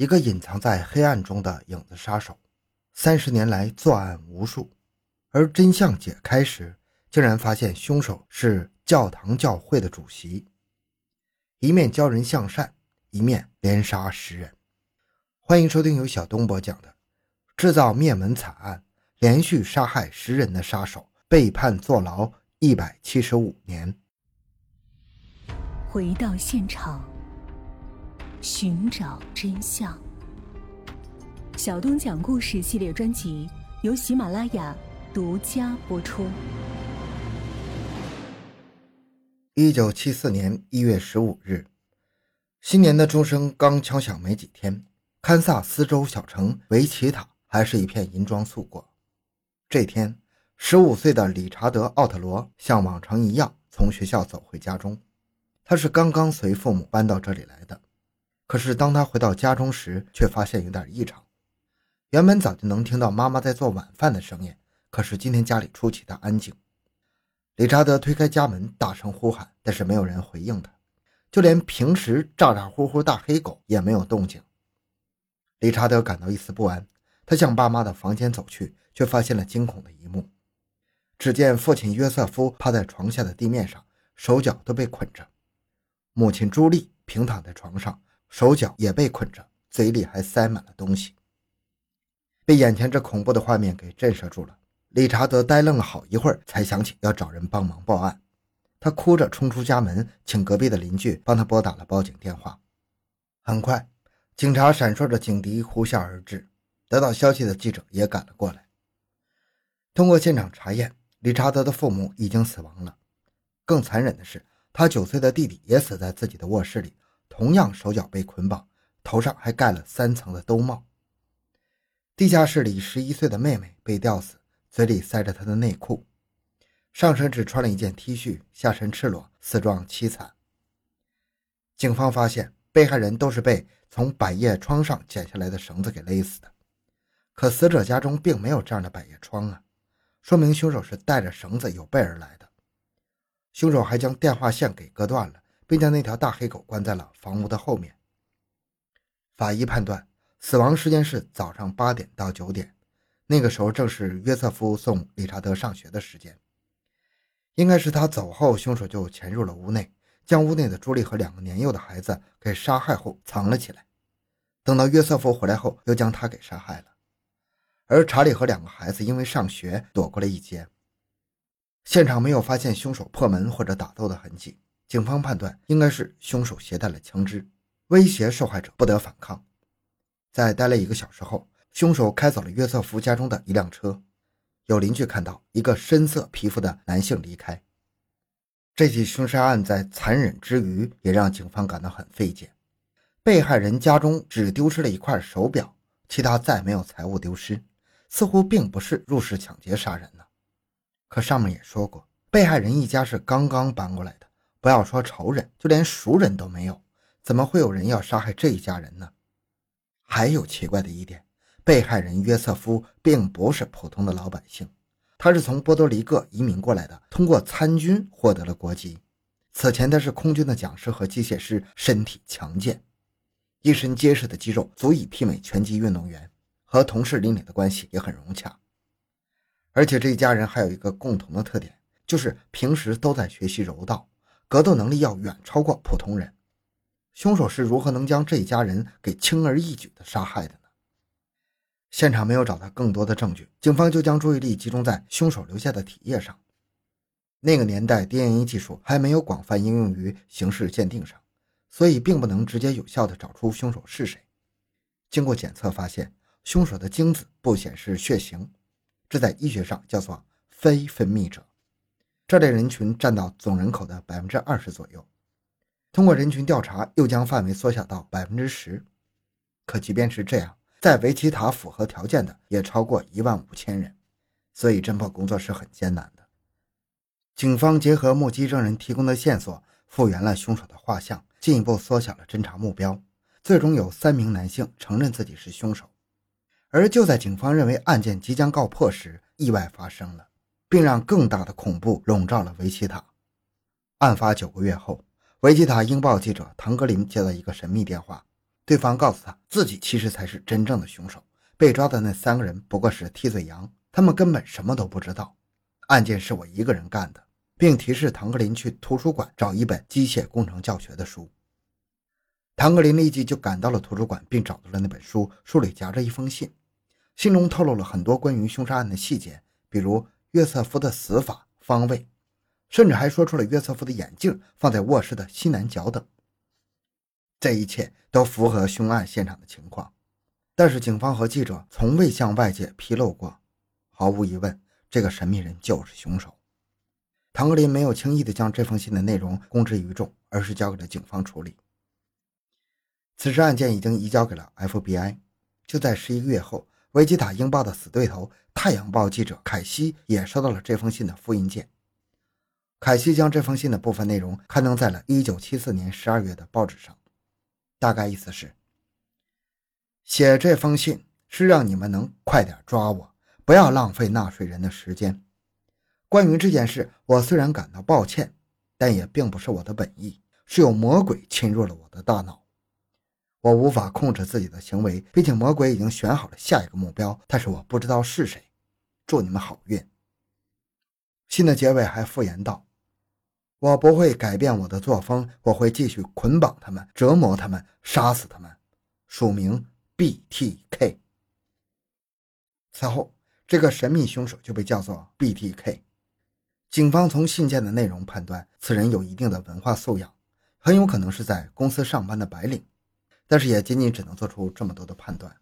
一个隐藏在黑暗中的影子杀手，三十年来作案无数，而真相解开时，竟然发现凶手是教堂教会的主席。一面教人向善，一面连杀十人。欢迎收听由小东播讲的制造灭门惨案，连续杀害十人的杀手被判坐牢一百七十五年。回到现场，寻找真相。小东讲故事系列专辑由喜马拉雅独家播出。一九七四年一月十五日，新年的钟声刚敲响没几天，堪萨斯州小城维奇塔还是一片银装素裹。这天，十五岁的理查德·奥特罗像往常一样从学校走回家中。他是刚刚随父母搬到这里来的，可是当他回到家中时，却发现有点异常。原本早就能听到妈妈在做晚饭的声音，可是今天家里出奇的安静。理查德推开家门，大声呼喊，但是没有人回应他，就连平时咋咋呼呼大黑狗也没有动静。理查德感到一丝不安，他向爸妈的房间走去，却发现了惊恐的一幕：只见父亲约瑟夫趴在床下的地面上，手脚都被捆着。母亲朱莉平躺在床上，手脚也被捆着，嘴里还塞满了东西。被眼前这恐怖的画面给震慑住了，理查德呆愣了好一会儿，才想起要找人帮忙报案。他哭着冲出家门，请隔壁的邻居帮他拨打了报警电话。很快，警察闪烁着警笛呼啸而至，得到消息的记者也赶了过来。通过现场查验，理查德的父母已经死亡了。更残忍的是。他九岁的弟弟也死在自己的卧室里，同样手脚被捆绑，头上还盖了三层的兜帽。地下室里，十一岁的妹妹被吊死，嘴里塞着她的内裤，上身只穿了一件 T 恤，下身赤裸，死状凄惨。警方发现，被害人都是被从百叶窗上剪下来的绳子给勒死的，可死者家中并没有这样的百叶窗啊，说明凶手是带着绳子有备而来的。凶手还将电话线给割断了，并将那条大黑狗关在了房屋的后面。法医判断，死亡时间是早上八点到九点，那个时候正是约瑟夫送理查德上学的时间。应该是他走后，凶手就潜入了屋内，将屋内的朱莉和两个年幼的孩子给杀害后藏了起来。等到约瑟夫回来后，又将他给杀害了。而查理和两个孩子因为上学躲过了一劫。现场没有发现凶手破门或者打斗的痕迹，警方判断应该是凶手携带了枪支，威胁受害者不得反抗。在待了一个小时后，凶手开走了约瑟夫家中的一辆车。有邻居看到一个深色皮肤的男性离开。这起凶杀案在残忍之余，也让警方感到很费解。被害人家中只丢失了一块手表，其他再没有财物丢失，似乎并不是入室抢劫杀人呢。可上面也说过，被害人一家是刚刚搬过来的，不要说仇人，就连熟人都没有，怎么会有人要杀害这一家人呢？还有奇怪的一点，被害人约瑟夫并不是普通的老百姓，他是从波多黎各移民过来的，通过参军获得了国籍。此前他是空军的讲师和机械师，身体强健，一身结实的肌肉足以媲美拳击运动员，和同事邻里的关系也很融洽。而且这一家人还有一个共同的特点，就是平时都在学习柔道，格斗能力要远超过普通人。凶手是如何能将这一家人给轻而易举的杀害的呢？现场没有找到更多的证据，警方就将注意力集中在凶手留下的体液上。那个年代，DNA 技术还没有广泛应用于刑事鉴定上，所以并不能直接有效的找出凶手是谁。经过检测发现，凶手的精子不显示血型。这在医学上叫做非分泌者，这类人群占到总人口的百分之二十左右。通过人群调查，又将范围缩小到百分之十。可即便是这样，在维奇塔符合条件的也超过一万五千人，所以侦破工作是很艰难的。警方结合目击证人提供的线索，复原了凶手的画像，进一步缩小了侦查目标。最终有三名男性承认自己是凶手。而就在警方认为案件即将告破时，意外发生了，并让更大的恐怖笼罩了维奇塔。案发九个月后，维奇塔《英报》记者唐格林接到一个神秘电话，对方告诉他自己其实才是真正的凶手，被抓的那三个人不过是替罪羊，他们根本什么都不知道，案件是我一个人干的，并提示唐格林去图书馆找一本机械工程教学的书。唐格林立即就赶到了图书馆，并找到了那本书，书里夹着一封信，信中透露了很多关于凶杀案的细节，比如约瑟夫的死法、方位，甚至还说出了约瑟夫的眼镜放在卧室的西南角等。这一切都符合凶案现场的情况，但是警方和记者从未向外界披露过。毫无疑问，这个神秘人就是凶手。唐格林没有轻易地将这封信的内容公之于众，而是交给了警方处理。此时案件已经移交给了 FBI。就在十一个月后，维吉塔英报的死对头《太阳报》记者凯西也收到了这封信的复印件。凯西将这封信的部分内容刊登在了1974年12月的报纸上，大概意思是：写这封信是让你们能快点抓我，不要浪费纳税人的时间。关于这件事，我虽然感到抱歉，但也并不是我的本意，是有魔鬼侵入了我的大脑。我无法控制自己的行为，毕竟魔鬼已经选好了下一个目标，但是我不知道是谁。祝你们好运。信的结尾还附言道：“我不会改变我的作风，我会继续捆绑他们，折磨他们，杀死他们。”署名 BTK。此后，这个神秘凶手就被叫做 BTK。警方从信件的内容判断，此人有一定的文化素养，很有可能是在公司上班的白领。但是也仅仅只能做出这么多的判断。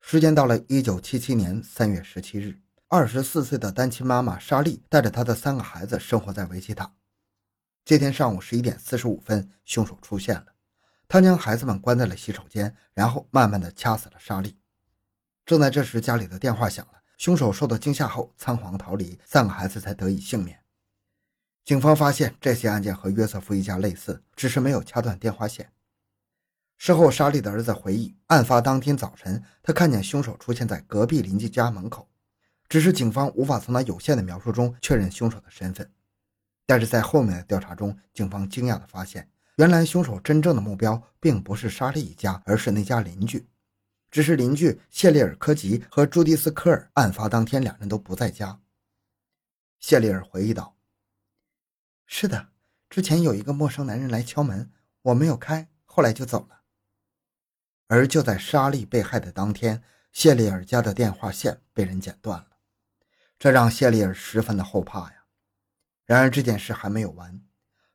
时间到了一九七七年三月十七日，二十四岁的单亲妈妈莎莉带着她的三个孩子生活在维吉塔。这天上午十一点四十五分，凶手出现了。他将孩子们关在了洗手间，然后慢慢的掐死了莎莉。正在这时，家里的电话响了。凶手受到惊吓后仓皇逃离，三个孩子才得以幸免。警方发现这些案件和约瑟夫一家类似，只是没有掐断电话线。事后，莎莉的儿子回忆，案发当天早晨，他看见凶手出现在隔壁邻居家门口，只是警方无法从他有限的描述中确认凶手的身份。但是在后面的调查中，警方惊讶地发现，原来凶手真正的目标并不是莎莉一家，而是那家邻居。只是邻居谢利尔·科吉和朱迪斯·科尔案发当天两人都不在家。谢利尔回忆道：“是的，之前有一个陌生男人来敲门，我没有开，后来就走了。”而就在莎莉被害的当天，谢丽尔家的电话线被人剪断了，这让谢丽尔十分的后怕呀。然而这件事还没有完，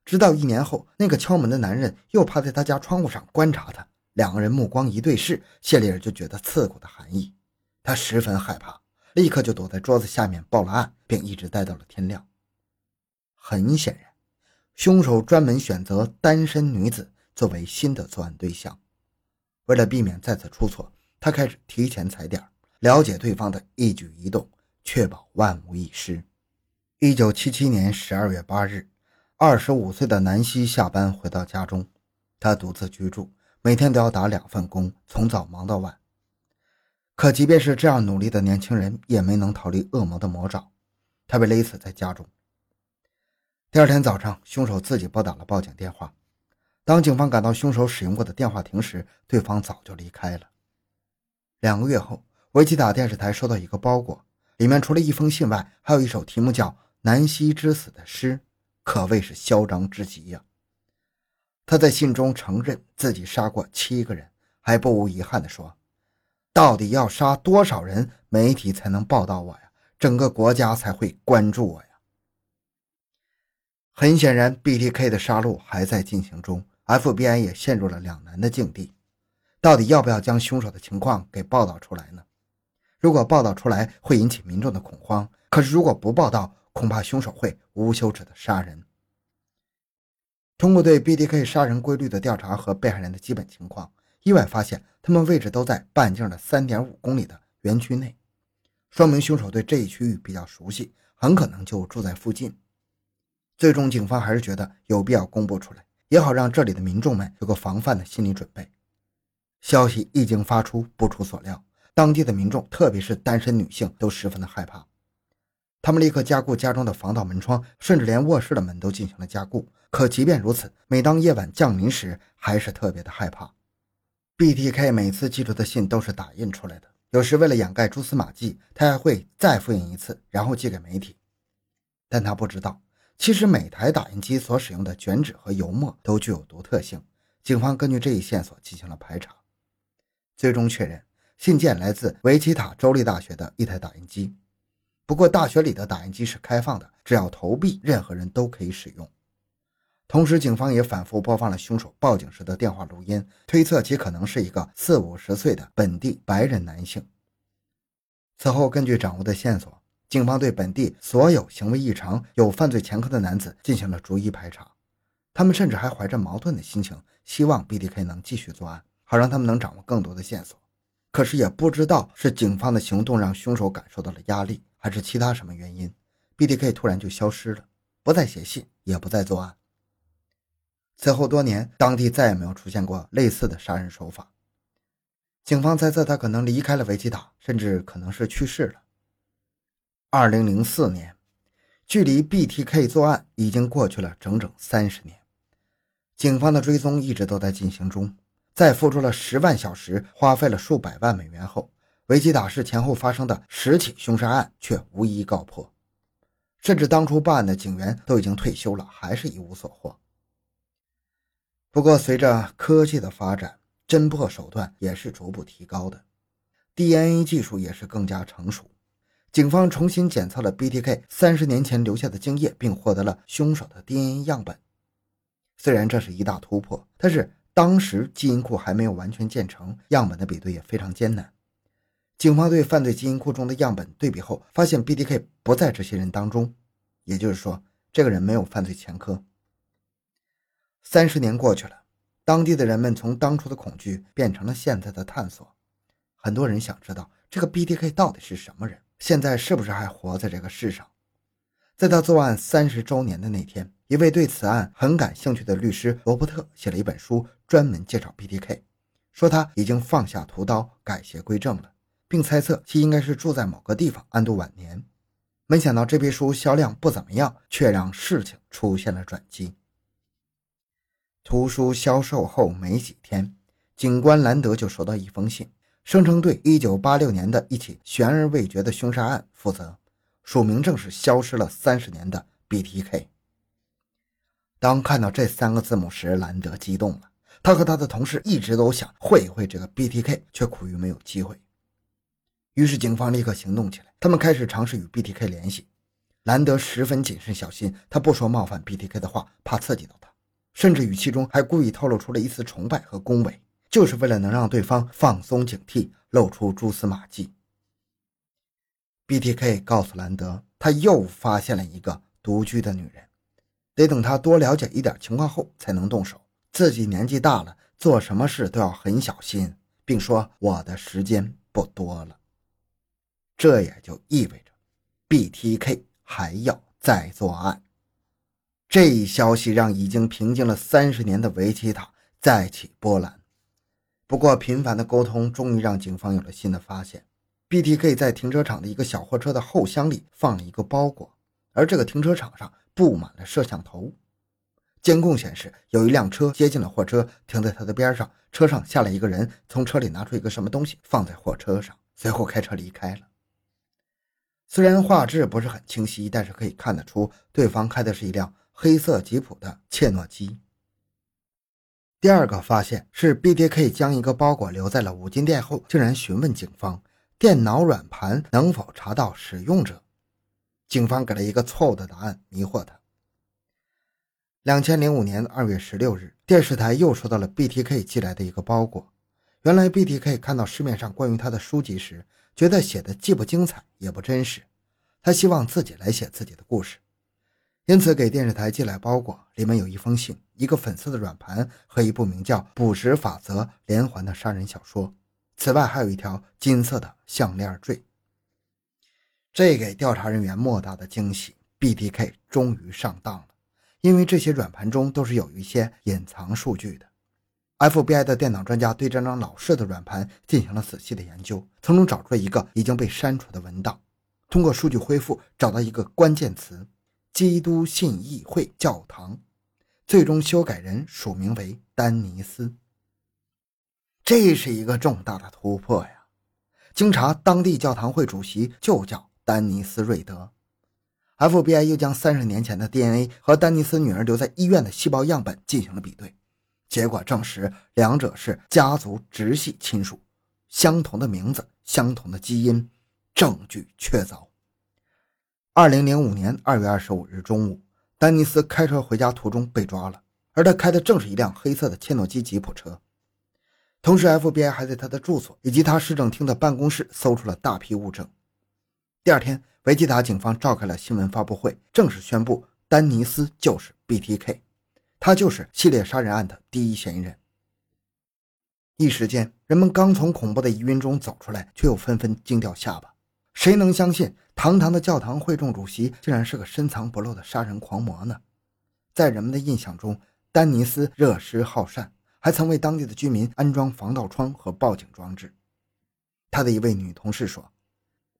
直到一年后，那个敲门的男人又趴在他家窗户上观察他，两个人目光一对视，谢丽尔就觉得刺骨的寒意，他十分害怕，立刻就躲在桌子下面报了案，并一直待到了天亮。很显然，凶手专门选择单身女子作为新的作案对象。为了避免再次出错，他开始提前踩点，了解对方的一举一动，确保万无一失。一九七七年十二月八日，二十五岁的南希下班回到家中，他独自居住，每天都要打两份工，从早忙到晚。可即便是这样努力的年轻人，也没能逃离恶魔的魔爪，他被勒死在家中。第二天早上，凶手自己拨打了报警电话。当警方赶到凶手使用过的电话亭时，对方早就离开了。两个月后，维吉塔电视台收到一个包裹，里面除了一封信外，还有一首题目叫《南希之死》的诗，可谓是嚣张至极呀。他在信中承认自己杀过七个人，还不无遗憾地说：“到底要杀多少人，媒体才能报道我呀？整个国家才会关注我呀？”很显然，BTK 的杀戮还在进行中。FBI 也陷入了两难的境地，到底要不要将凶手的情况给报道出来呢？如果报道出来，会引起民众的恐慌；可是如果不报道，恐怕凶手会无休止的杀人。通过对 BDK 杀人规律的调查和被害人的基本情况，意外发现他们位置都在半径的3.5公里的园区内，说明凶手对这一区域比较熟悉，很可能就住在附近。最终，警方还是觉得有必要公布出来。也好让这里的民众们有个防范的心理准备。消息一经发出，不出所料，当地的民众，特别是单身女性，都十分的害怕。他们立刻加固家中的防盗门窗，甚至连卧室的门都进行了加固。可即便如此，每当夜晚降临时，还是特别的害怕。BTK 每次寄出的信都是打印出来的，有时为了掩盖蛛丝马迹，他还会再复印一次，然后寄给媒体。但他不知道，其实每台打印机所使用的卷纸和油墨都具有独特性。警方根据这一线索进行了排查，最终确认信件来自维吉塔州立大学的一台打印机。不过，大学里的打印机是开放的，只要投币，任何人都可以使用。同时，警方也反复播放了凶手报警时的电话录音，推测其可能是一个四五十岁的本地白人男性。此后，根据掌握的线索，警方对本地所有行为异常、有犯罪前科的男子进行了逐一排查。他们甚至还怀着矛盾的心情，希望 BDK 能继续作案，好让他们能掌握更多的线索。可是，也不知道是警方的行动让凶手感受到了压力，还是其他什么原因，BDK 突然就消失了，不再写信，也不再作案。此后多年，当地再也没有出现过类似的杀人手法。警方猜测他可能离开了维基塔，甚至可能是去世了。二零零四年，距离 BTK 作案已经过去了整整三十年，警方的追踪一直都在进行中。在付出了十万小时、花费了数百万美元后，维基塔市前后发生的十起凶杀案却无一告破，甚至当初办案的警员都已经退休了，还是一无所获。不过，随着科技的发展，侦破手段也是逐步提高的，DNA 技术也是更加成熟。警方重新检测了 BTK 三十年前留下的精液，并获得了凶手的 DNA 样本。虽然这是一大突破，但是当时基因库还没有完全建成，样本的比对也非常艰难。警方对犯罪基因库中的样本对比后，发现 BTK 不在这些人当中，也就是说，这个人没有犯罪前科。三十年过去了，当地的人们从当初的恐惧变成了现在的探索。很多人想知道这个 BTK 到底是什么人，现在是不是还活在这个世上？在他作案三十周年的那天，一位对此案很感兴趣的律师罗伯特写了一本书，专门介绍 BTK，说他已经放下屠刀，改邪归正了，并猜测其应该是住在某个地方安度晚年。没想到这批书销量不怎么样，却让事情出现了转机。图书销售后没几天，警官兰德就收到一封信，声称对1986年的一起悬而未决的凶杀案负责，署名正是消失了三十年的 BTK。当看到这三个字母时，兰德激动了。他和他的同事一直都想会一会这个 BTK，却苦于没有机会。于是警方立刻行动起来，他们开始尝试与 BTK 联系。兰德十分谨慎小心，他不说冒犯 BTK 的话，怕刺激到他。甚至语气中还故意透露出了一丝崇拜和恭维，就是为了能让对方放松警惕，露出蛛丝马迹。BTK 告诉兰德，他又发现了一个独居的女人，得等他多了解一点情况后才能动手。自己年纪大了，做什么事都要很小心，并说：“我的时间不多了。”这也就意味着，BTK 还要再作案。这一消息让已经平静了三十年的维奇塔再起波澜。不过，频繁的沟通终于让警方有了新的发现。BTK 在停车场的一个小货车的后箱里放了一个包裹，而这个停车场上布满了摄像头。监控显示，有一辆车接近了货车，停在他的边上，车上下来一个人，从车里拿出一个什么东西放在货车上，随后开车离开了。虽然画质不是很清晰，但是可以看得出，对方开的是一辆。黑色吉普的切诺基。第二个发现是 BTK 将一个包裹留在了五金店后，竟然询问警方电脑软盘能否查到使用者。警方给了一个错误的答案，迷惑他。两千零五年二月十六日，电视台又收到了 BTK 寄来的一个包裹。原来 BTK 看到市面上关于他的书籍时，觉得写的既不精彩也不真实，他希望自己来写自己的故事。因此，给电视台寄来包裹，里面有一封信、一个粉色的软盘和一部名叫《捕食法则》连环的杀人小说。此外，还有一条金色的项链坠。这给调查人员莫大的惊喜，BTK 终于上当了。因为这些软盘中都是有一些隐藏数据的。FBI 的电脑专家对这张老式的软盘进行了仔细的研究，从中找出了一个已经被删除的文档。通过数据恢复，找到一个关键词。基督信义会教堂，最终修改人署名为丹尼斯。这是一个重大的突破呀！经查，当地教堂会主席就叫丹尼斯·瑞德。FBI 又将三十年前的 DNA 和丹尼斯女儿留在医院的细胞样本进行了比对，结果证实两者是家族直系亲属，相同的名字，相同的基因，证据确凿。二零零五年二月二十五日中午，丹尼斯开车回家途中被抓了，而他开的正是一辆黑色的切诺基吉普车。同时，FBI 还在他的住所以及他市政厅的办公室搜出了大批物证。第二天。维吉塔警方召开了新闻发布会，正式宣布丹尼斯就是 BTK，他就是系列杀人案的第一嫌疑人。一时间，人们刚从恐怖的疑云中走出来，却又纷纷惊掉下巴。谁能相信，堂堂的教堂会众主席竟然是个深藏不露的杀人狂魔呢？在人们的印象中，丹尼斯热施好善，还曾为当地的居民安装防盗窗和报警装置。他的一位女同事说。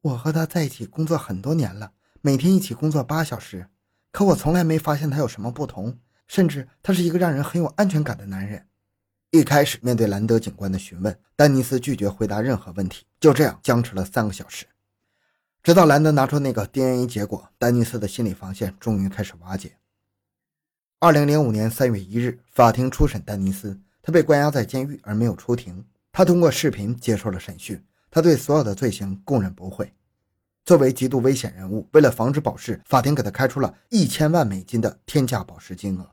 我和他在一起工作很多年了，每天一起工作八小时，可我从来没发现他有什么不同，甚至他是一个让人很有安全感的男人。一开始面对兰德警官的询问，丹尼斯拒绝回答任何问题，就这样僵持了三个小时，直到兰德拿出那个 DNA 结果，丹尼斯的心理防线终于开始瓦解。二零零五年三月一日，法庭初审丹尼斯，他被关押在监狱而没有出庭，他通过视频接受了审讯。他对所有的罪行供认不讳。作为极度危险人物，为了防止保释，法庭给他开出了一千万美金的天价保释金额。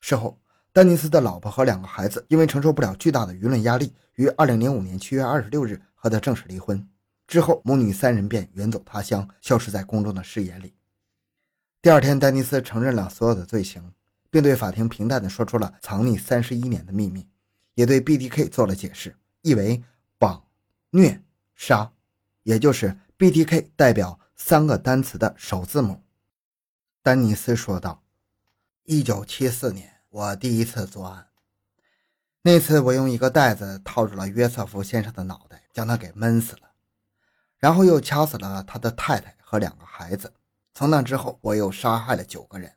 事后，丹尼斯的老婆和两个孩子因为承受不了巨大的舆论压力，于二零零五年七月二十六日和他正式离婚。之后，母女三人便远走他乡，消失在公众的视野里。第二天，丹尼斯承认了所有的罪行，并对法庭平淡地说出了藏匿三十一年的秘密，也对 BDK 做了解释，意为绑。虐杀，也就是 B D K 代表三个单词的首字母。丹尼斯说道：“一九七四年，我第一次作案。那次，我用一个袋子套住了约瑟夫先生的脑袋，将他给闷死了，然后又掐死了他的太太和两个孩子。从那之后，我又杀害了九个人。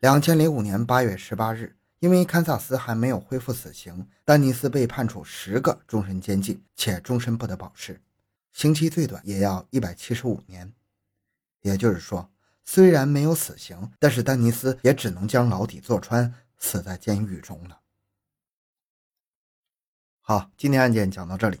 两千零五年八月十八日。”因为堪萨斯还没有恢复死刑，丹尼斯被判处十个终身监禁，且终身不得保释，刑期最短也要一百七十五年。也就是说，虽然没有死刑，但是丹尼斯也只能将牢底坐穿，死在监狱中了。好，今天案件讲到这里。